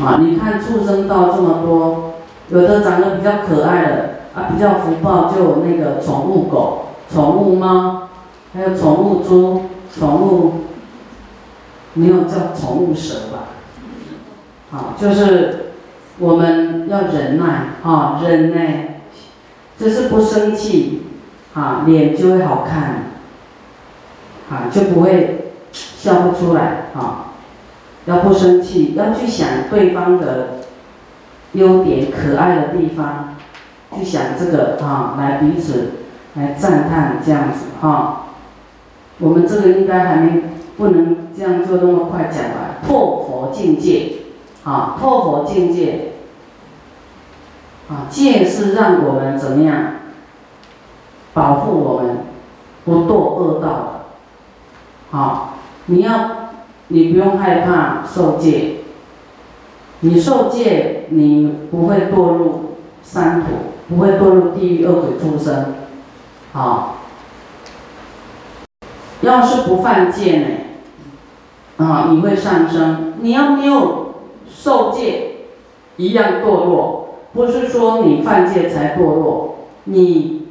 啊，你看畜生道这么多，有的长得比较可爱的啊，比较福报就那个宠物狗、宠物猫，还有宠物猪、宠物，没有叫宠物蛇吧？啊，就是我们要忍耐啊，忍耐，就是不生气啊，脸就会好看，啊，就不会笑不出来啊。要不生气，要去想对方的优点、可爱的地方，去想这个啊，来彼此来赞叹这样子哈。我们这个应该还没不能这样做那么快讲完，破佛境界啊，破佛境界啊，戒是让我们怎么样保护我们不堕恶道的，好，你要。你不用害怕受戒，你受戒，你不会堕入三途，不会堕入地狱恶鬼畜生，好。要是不犯戒呢，啊，你会上升。你要没有受戒，一样堕落。不是说你犯戒才堕落，你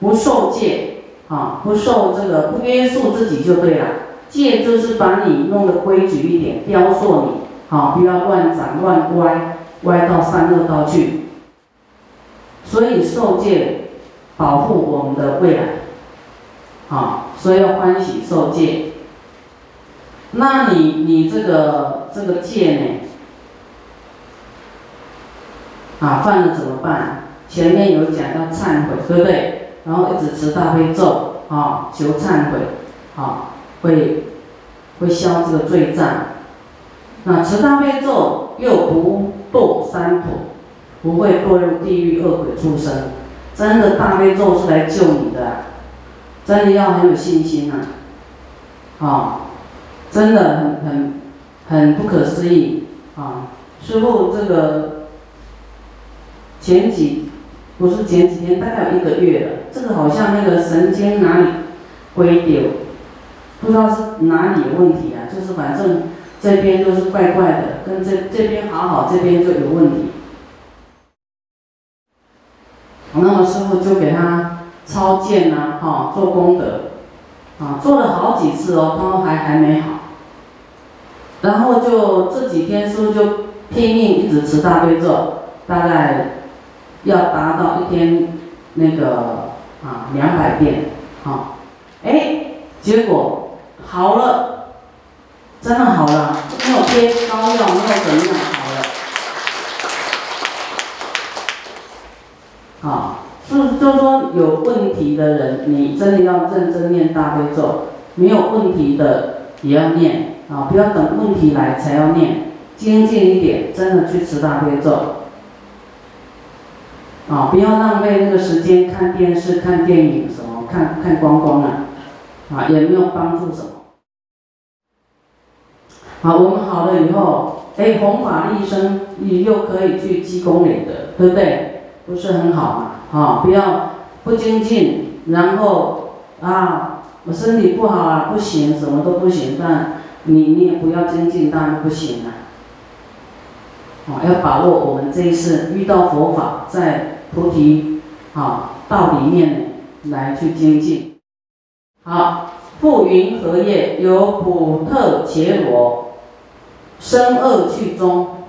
不受戒，啊，不受这个不约束自己就对了。戒就是把你弄得规矩一点，雕塑你，好，不要乱长乱歪，歪到三恶道去。所以受戒保护我们的未来，好，所以要欢喜受戒。那你你这个这个戒呢？啊，犯了怎么办？前面有讲到忏悔，对不对？然后一直持大悲咒，啊，求忏悔，啊。会会消这个罪障，那持大悲咒又不堕三途，不会堕入地狱恶鬼畜生。真的大悲咒是来救你的，真的要很有信心呐，啊，真的很很很不可思议啊！师傅这个前几不是前几天，大概有一个月了，这个好像那个神经哪里归丢。不知道是哪里有问题啊？就是反正这边都是怪怪的，跟这这边好好，这边就有问题。那么师傅就给他抄剑呐，哈，做功德，啊，做了好几次哦，都还还没好。然后就这几天师傅就拼命一直持大悲咒，大概要达到一天那个啊两百遍，好，哎，结果。好了，真的好了，没有贴膏药，没有怎么样，好了。啊，是就是说有问题的人，你真的要认真念大悲咒；没有问题的也要念啊，不要等问题来才要念，精进一点，真的去持大悲咒。啊，不要浪费那个时间看电视、看电影什么，看看光光了，啊，也没有帮助什么。好，我们好了以后，哎，弘法利生，你又可以去积功累德，对不对？不是很好嘛？啊，不要不精进，然后啊，我身体不好啊，不行，什么都不行，但你你也不要精进，当然不行啊。啊，要把握我们这一次遇到佛法，在菩提啊道里面来去精进。好，复云荷叶？有普特伽罗。生恶趣中，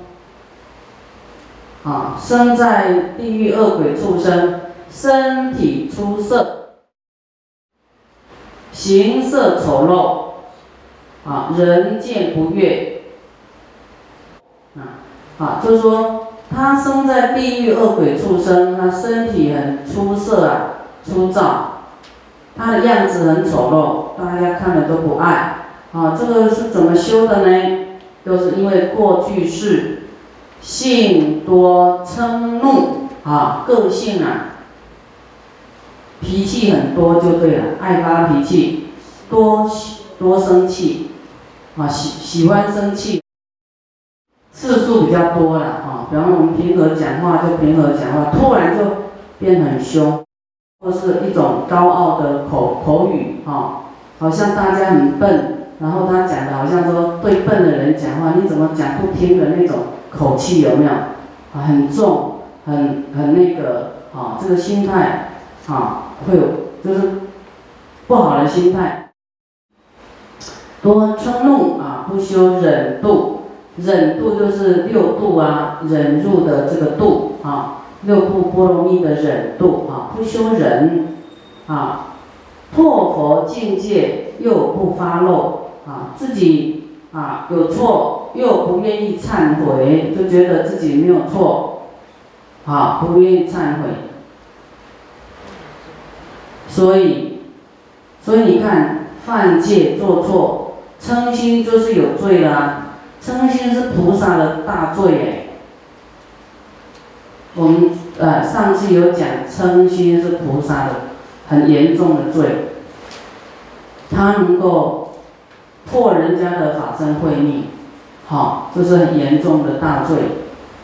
啊，生在地狱恶鬼畜生，身体出色，形色丑陋，啊，人见不悦，啊，啊，就是说他生在地狱恶鬼畜生，他身体很出色啊，粗糙，他的样子很丑陋，大家看了都不爱，啊，这个是怎么修的呢？都是因为过去是性多嗔怒啊，个性啊，脾气很多就对了，爱发脾气，多多生气啊，喜喜欢生气，次数比较多了啊。比方我们平和讲话就平和讲话，突然就变很凶，或是一种高傲的口口语啊，好像大家很笨。然后他讲的好像说对笨的人讲话，你怎么讲不听的那种口气有没有？很重，很很那个，啊，这个心态，啊，会有就是不好的心态。多嗔怒啊，不修忍度，忍度就是六度啊，忍入的这个度啊，六度波罗蜜的忍度啊，不修忍啊，破佛境界又不发漏啊，自己啊有错又不愿意忏悔，就觉得自己没有错，啊，不愿意忏悔，所以，所以你看犯戒做错。嗔心就是有罪啦，嗔心是菩萨的大罪哎。我们呃上次有讲，嗔心是菩萨的很严重的罪，他能够破人家的法身慧命，好，这是很严重的大罪，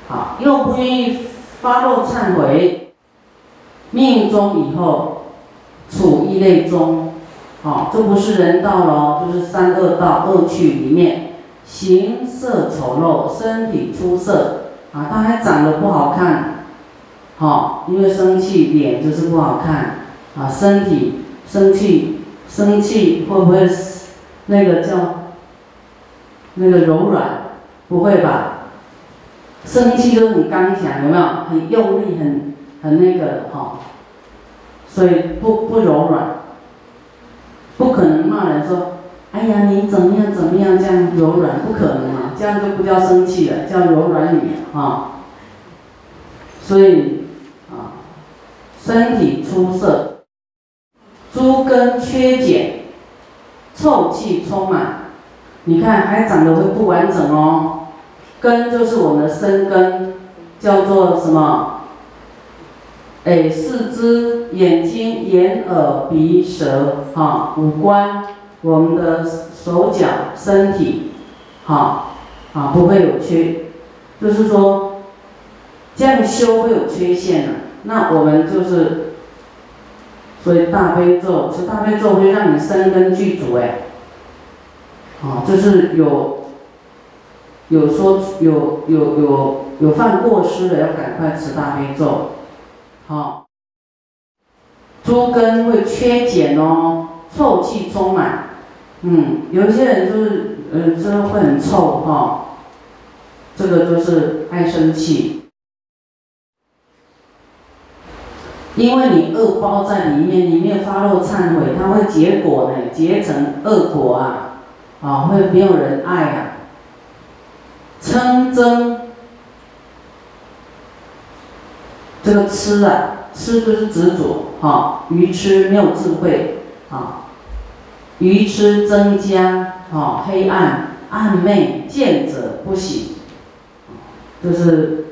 好，又不愿意发露忏悔，命中以后处一类中。好，这不是人道喽，就是三恶道恶趣里面，形色丑陋，身体出色，啊，他还长得不好看，好，因为生气脸就是不好看，啊，身体生气生气会不会那个叫那个柔软？不会吧？生气都很刚强，有没有？很用力，很很那个的哈，所以不不柔软。不可能骂人说，哎呀，你怎么样怎么样这样柔软，不可能啊，这样就不叫生气了，叫柔软女啊。所以啊，身体出色，诸根缺减，臭气充满，你看还长得会不完整哦。根就是我们的身根，叫做什么？哎，四肢、眼睛、眼、耳、鼻、舌，哈，五官，我们的手脚、身体，哈，啊，不会有缺，就是说，这样修会有缺陷的。那我们就是，所以大悲咒，持大悲咒会让你生根具足，哎，啊，就是有，有说有有有有犯过失的，要赶快持大悲咒。好，诸根会缺减哦，臭气充满。嗯，有些人就是，呃，真的会很臭哈。这个就是爱生气，因为你恶包在里面，你没有发露忏悔，它会结果呢，结成恶果啊，啊，会没有人爱啊，嗔憎。这个痴啊，痴就是执着，哈，愚痴没有智慧，啊，愚痴增加，哈，黑暗暗昧见者不喜，就是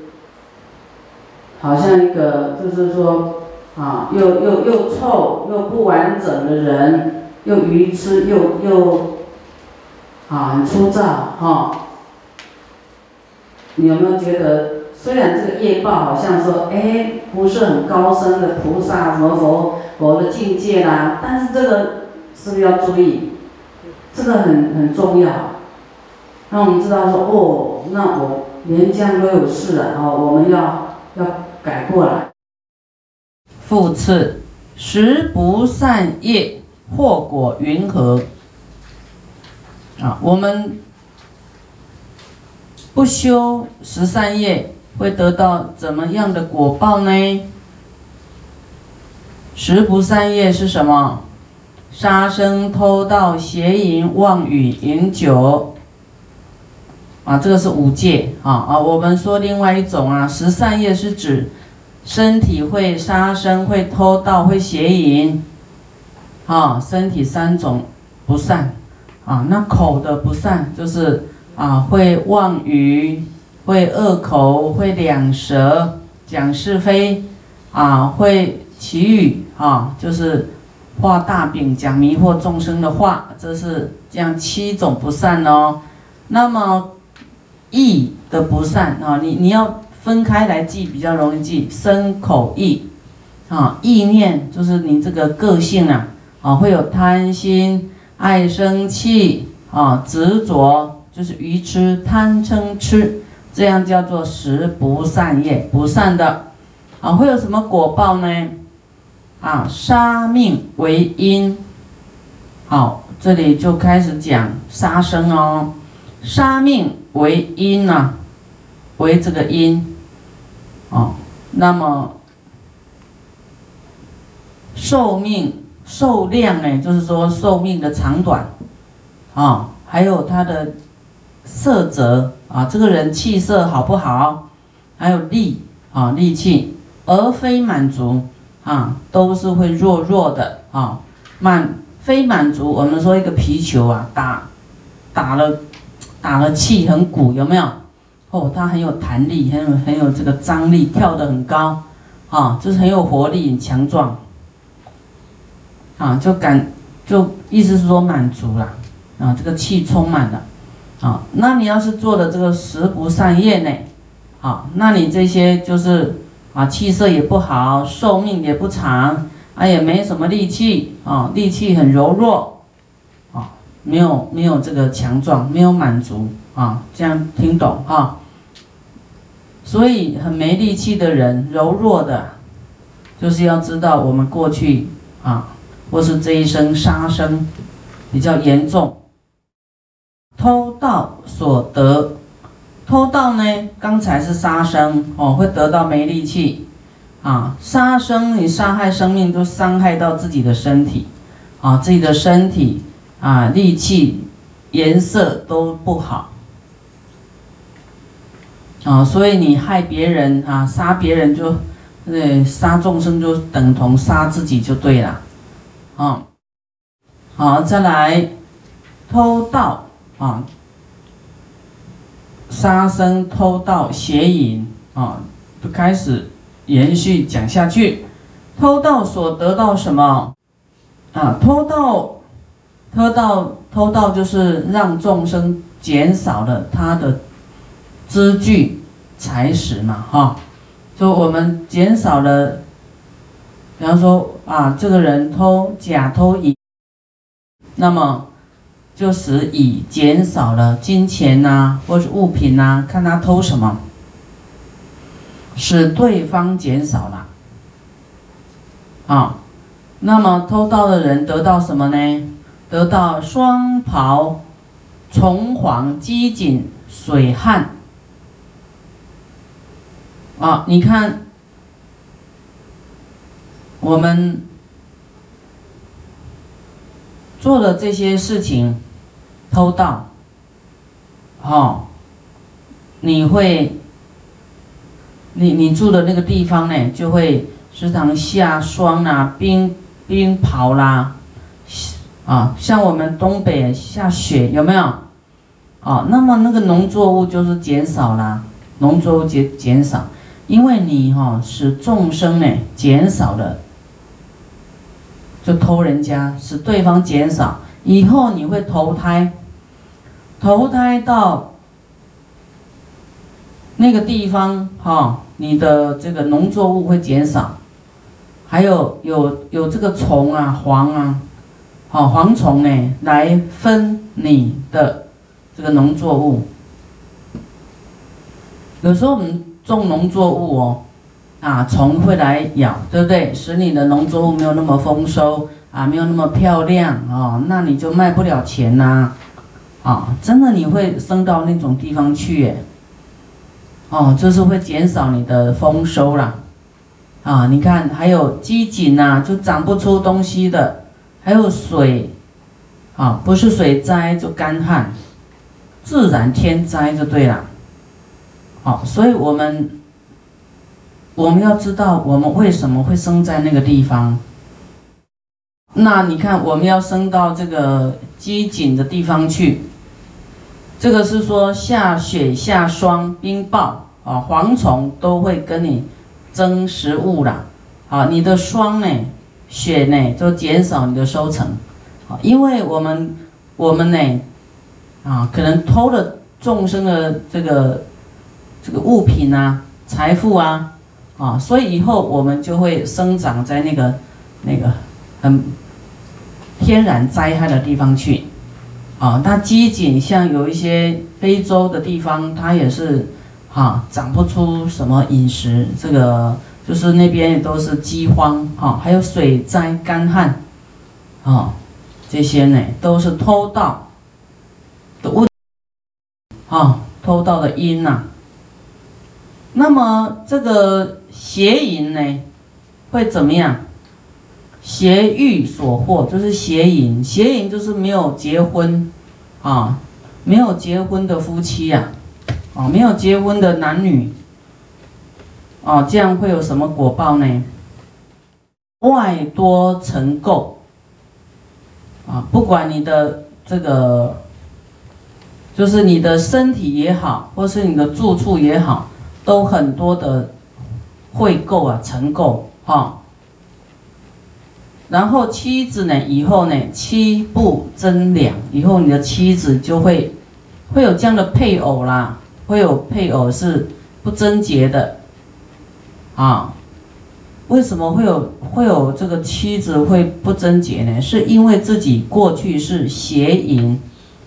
好像一个就是说啊，又又又臭又不完整的人，又愚痴又又啊很粗糙，哈，你有没有觉得？虽然这个业报好像说，哎，不是很高深的菩萨什么佛佛的境界啦，但是这个是不是要注意？这个很很重要，让我们知道说，哦，那我连这样都有事了，哦，我们要要改过来。复次，十不善业祸果云何？啊，我们不修十善业。会得到怎么样的果报呢？十不善业是什么？杀生、偷盗、邪淫、妄语、饮酒。啊，这个是五戒啊啊！我们说另外一种啊，十善业是指身体会杀生、会偷盗、会邪淫。啊，身体三种不善啊，那口的不善就是啊，会妄语。会恶口，会两舌，讲是非，啊，会绮语，啊，就是画大饼，讲迷惑众生的话，这是这样七种不善哦。那么意的不善啊，你你要分开来记，比较容易记，身口意，啊，意念就是你这个个性啊，啊，会有贪心、爱生气，啊，执着就是愚痴、贪嗔痴，这样叫做十不善业，不善的啊，会有什么果报呢？啊，杀命为因。好，这里就开始讲杀生哦，杀命为因呐，为这个因。那么寿命寿量呢，就是说寿命的长短，啊，还有他的色泽啊，这个人气色好不好，还有力啊力气，而非满足啊，都是会弱弱的啊，满非满足，我们说一个皮球啊，打打了打了气很鼓，有没有？哦，它很有弹力，很有很有这个张力，跳得很高，啊，就是很有活力，很强壮，啊，就感就意思是说满足了，啊，这个气充满了，啊，那你要是做的这个食不善业呢，啊，那你这些就是啊，气色也不好，寿命也不长，啊，也没什么力气，啊，力气很柔弱，啊，没有没有这个强壮，没有满足。啊，这样听懂哈？所以很没力气的人，柔弱的，就是要知道我们过去啊，或是这一生杀生比较严重，偷盗所得，偷盗呢，刚才是杀生哦，会得到没力气啊，杀生你杀害生命都伤害到自己的身体啊，自己的身体啊，力气颜色都不好。啊，所以你害别人啊，杀别人就，那，杀众生就等同杀自己就对了，啊，好，再来偷盗啊，杀生、偷盗、邪淫啊，就开始延续讲下去。偷盗所得到什么？啊，偷盗，偷盗，偷盗就是让众生减少了他的。资具、财食嘛，哈，就我们减少了，比方说啊，这个人偷假偷乙，那么就使乙减少了金钱呐，或是物品呐，看他偷什么，使对方减少了，啊，那么偷盗的人得到什么呢？得到双袍、重黄、机锦、水旱。啊，你看，我们做的这些事情，偷盗，哦，你会，你你住的那个地方呢，就会时常下霜啦，冰冰雹啦，啊，像我们东北下雪有没有？哦，那么那个农作物就是减少啦，农作物减减少。因为你哈使众生呢减少了，就偷人家，使对方减少，以后你会投胎，投胎到那个地方哈，你的这个农作物会减少，还有有有这个虫啊蝗啊，好蝗虫呢来分你的这个农作物，有时候我们。种农作物哦，啊，虫会来咬，对不对？使你的农作物没有那么丰收啊，没有那么漂亮哦，那你就卖不了钱呐，啊，真的你会升到那种地方去，哦，就是会减少你的丰收啦，啊，你看还有机井呐，就长不出东西的，还有水，啊，不是水灾就干旱，自然天灾就对了。好，所以我们我们要知道我们为什么会生在那个地方。那你看，我们要升到这个机井的地方去，这个是说下雪下霜、冰雹啊，蝗虫都会跟你争食物啦。啊，你的霜呢、雪呢，都减少你的收成。啊，因为我们我们呢，啊，可能偷了众生的这个。这个物品啊，财富啊，啊，所以以后我们就会生长在那个那个很天然灾害的地方去，啊，它饥馑，像有一些非洲的地方，它也是，哈，长不出什么饮食，这个就是那边都是饥荒，哈，还有水灾、干旱，啊，这些呢都是偷盗的问，啊，偷盗的因呐。那么这个邪淫呢，会怎么样？邪欲所惑，就是邪淫。邪淫就是没有结婚，啊，没有结婚的夫妻呀，啊，没有结婚的男女，啊，这样会有什么果报呢？外多成垢，啊，不管你的这个，就是你的身体也好，或是你的住处也好，都很多的会购啊，成购，哈。然后妻子呢？以后呢？妻不贞良，以后你的妻子就会会有这样的配偶啦，会有配偶是不贞洁的啊？为什么会有会有这个妻子会不贞洁呢？是因为自己过去是邪淫，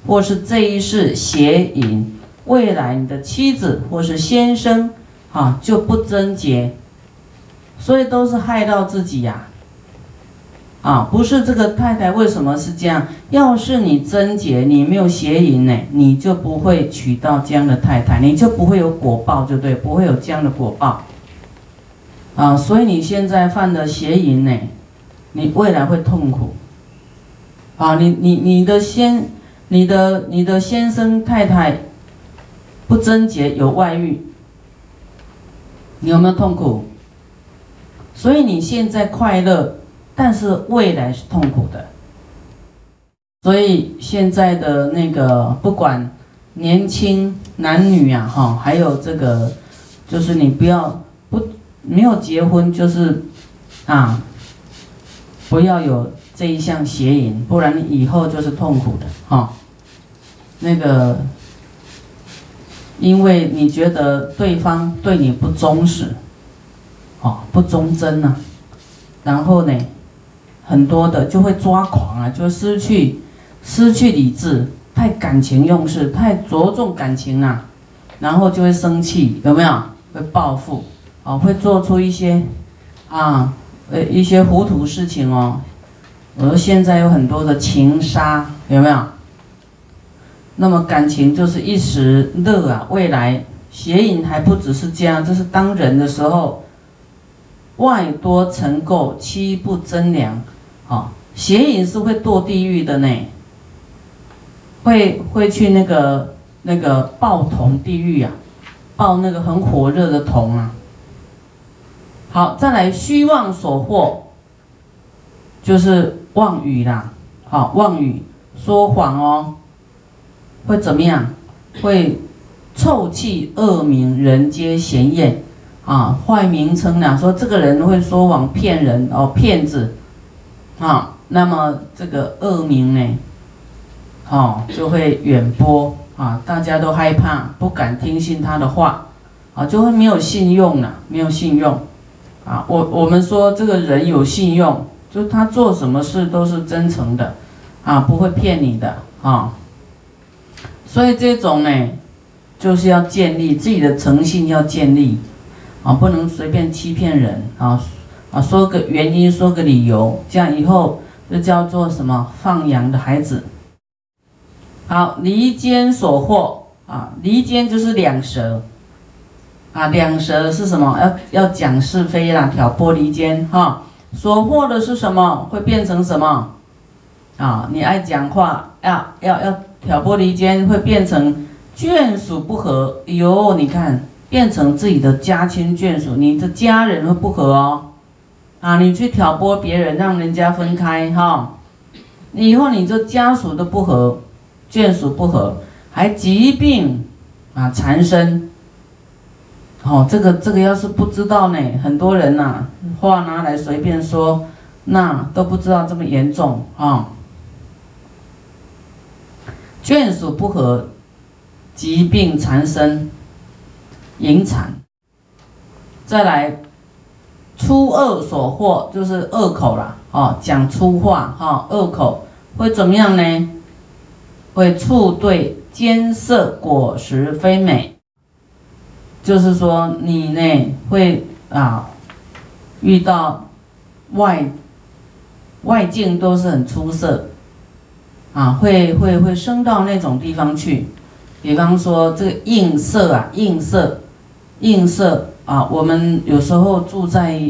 或是这一世邪淫，未来你的妻子或是先生啊就不贞洁，所以都是害到自己呀。啊，不是这个太太为什么是这样？要是你贞洁，你没有邪淫呢，你就不会娶到这样的太太，你就不会有果报，就对，不会有这样的果报。啊，所以你现在犯的邪淫呢，你未来会痛苦。啊，你你你的先，你的你的先生太太不贞洁，有外遇，你有没有痛苦？所以你现在快乐。但是未来是痛苦的，所以现在的那个不管年轻男女啊，哈，还有这个，就是你不要不没有结婚，就是啊，不要有这一项邪淫，不然你以后就是痛苦的哈。那个，因为你觉得对方对你不忠实，哦，不忠贞呐，然后呢？很多的就会抓狂啊，就失去失去理智，太感情用事，太着重感情啊，然后就会生气，有没有？会报复，哦，会做出一些啊，呃，一些糊涂事情哦。我说现在有很多的情杀，有没有？那么感情就是一时乐啊，未来邪淫还不只是这样，这是当人的时候，外多成垢，妻不贞良。啊，邪淫是会堕地狱的呢，会会去那个那个爆铜地狱啊，爆那个很火热的铜啊。好，再来虚妄所惑，就是妄语啦。好，妄语说谎哦，会怎么样？会臭气恶名，人皆嫌厌啊，坏名称呢？说这个人会说谎骗人哦，骗子。啊，那么这个恶名呢，哦，就会远播啊，大家都害怕，不敢听信他的话，啊，就会没有信用了，没有信用，啊，我我们说这个人有信用，就他做什么事都是真诚的，啊，不会骗你的，啊，所以这种呢，就是要建立自己的诚信，要建立，啊，不能随便欺骗人，啊。啊，说个原因，说个理由，这样以后就叫做什么放羊的孩子。好，离间所惑啊，离间就是两舌啊，两舌是什么？要要讲是非啦，挑拨离间哈。所惑的是什么？会变成什么？啊，你爱讲话，要要要挑拨离间，会变成眷属不和。哟，你看，变成自己的家亲眷属，你的家人会不和哦。啊，你去挑拨别人，让人家分开哈，你以后你这家属都不和，眷属不和，还疾病啊缠身。哦，这个这个要是不知道呢，很多人呐，话拿来随便说，那都不知道这么严重啊。眷属不和，疾病缠身，引产，再来。粗恶所获就是恶口啦，哦，讲粗话哈，恶口会怎么样呢？会触对艰涩果实非美，就是说你呢会啊遇到外外境都是很出色，啊会会会升到那种地方去，比方说这个映射啊映射映射啊，我们有时候住在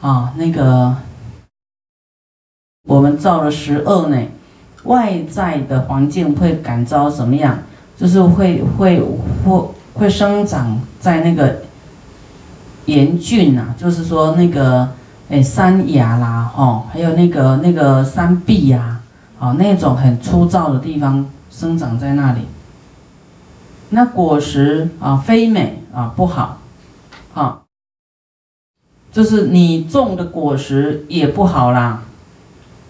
啊那个。我们造了十二呢，外在的环境会感召什么样？就是会会会会生长在那个严峻呐，就是说那个哎山崖啦，哦，还有那个那个山壁呀，哦那种很粗糙的地方生长在那里。那果实啊非美啊不好，啊，就是你种的果实也不好啦。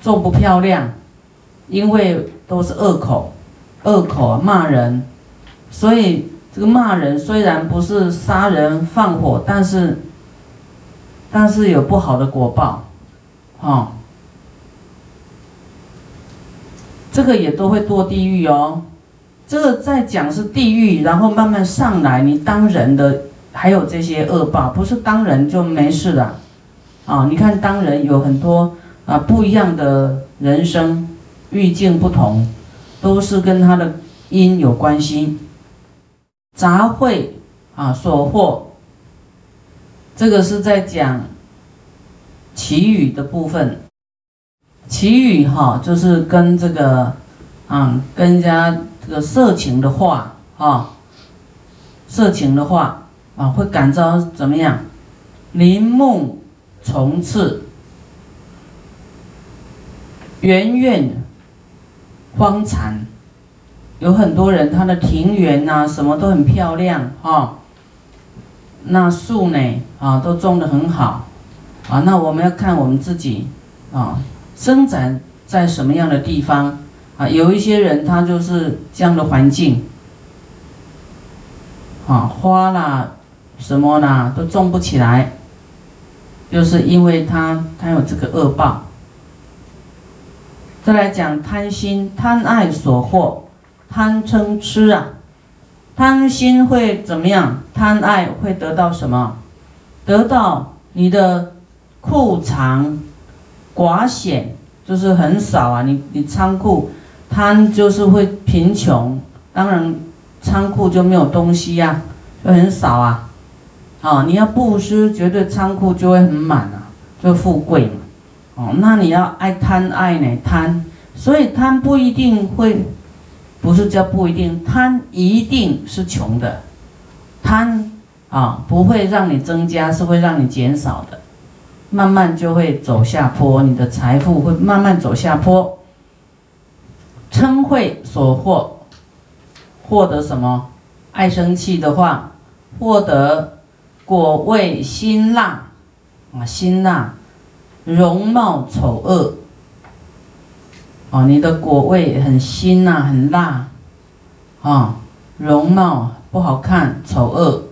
种不漂亮，因为都是恶口，恶口骂人，所以这个骂人虽然不是杀人放火，但是，但是有不好的果报，哈，这个也都会堕地狱哦。这个在讲是地狱，然后慢慢上来，你当人的还有这些恶报，不是当人就没事了，啊，你看当人有很多。啊，不一样的人生，遇境不同，都是跟他的因有关系。杂秽啊，所获，这个是在讲祈语的部分。祈语哈，就是跟这个啊，跟人家这个色情的话啊，色情的话啊，会感召怎么样？林木虫刺。园苑荒残，有很多人，他的庭园呐，什么都很漂亮哈。那树呢，啊，都种得很好，啊，那我们要看我们自己啊，生长在什么样的地方啊？有一些人他就是这样的环境，啊，花啦，什么啦，都种不起来，就是因为他他有这个恶报。再来讲贪心、贪爱所获，贪嗔痴啊，贪心会怎么样？贪爱会得到什么？得到你的库藏寡显，就是很少啊。你你仓库贪就是会贫穷，当然仓库就没有东西呀，就很少啊。啊，你要布施，绝对仓库就会很满啊，就富贵嘛。哦，那你要爱贪爱呢？贪，所以贪不一定会，不是叫不一定，贪一定是穷的，贪啊不会让你增加，是会让你减少的，慢慢就会走下坡，你的财富会慢慢走下坡。嗔恚所获，获得什么？爱生气的话，获得果味辛辣啊，辛辣。容貌丑恶，哦，你的果味很辛呐，很辣，啊，容貌不好看，丑恶，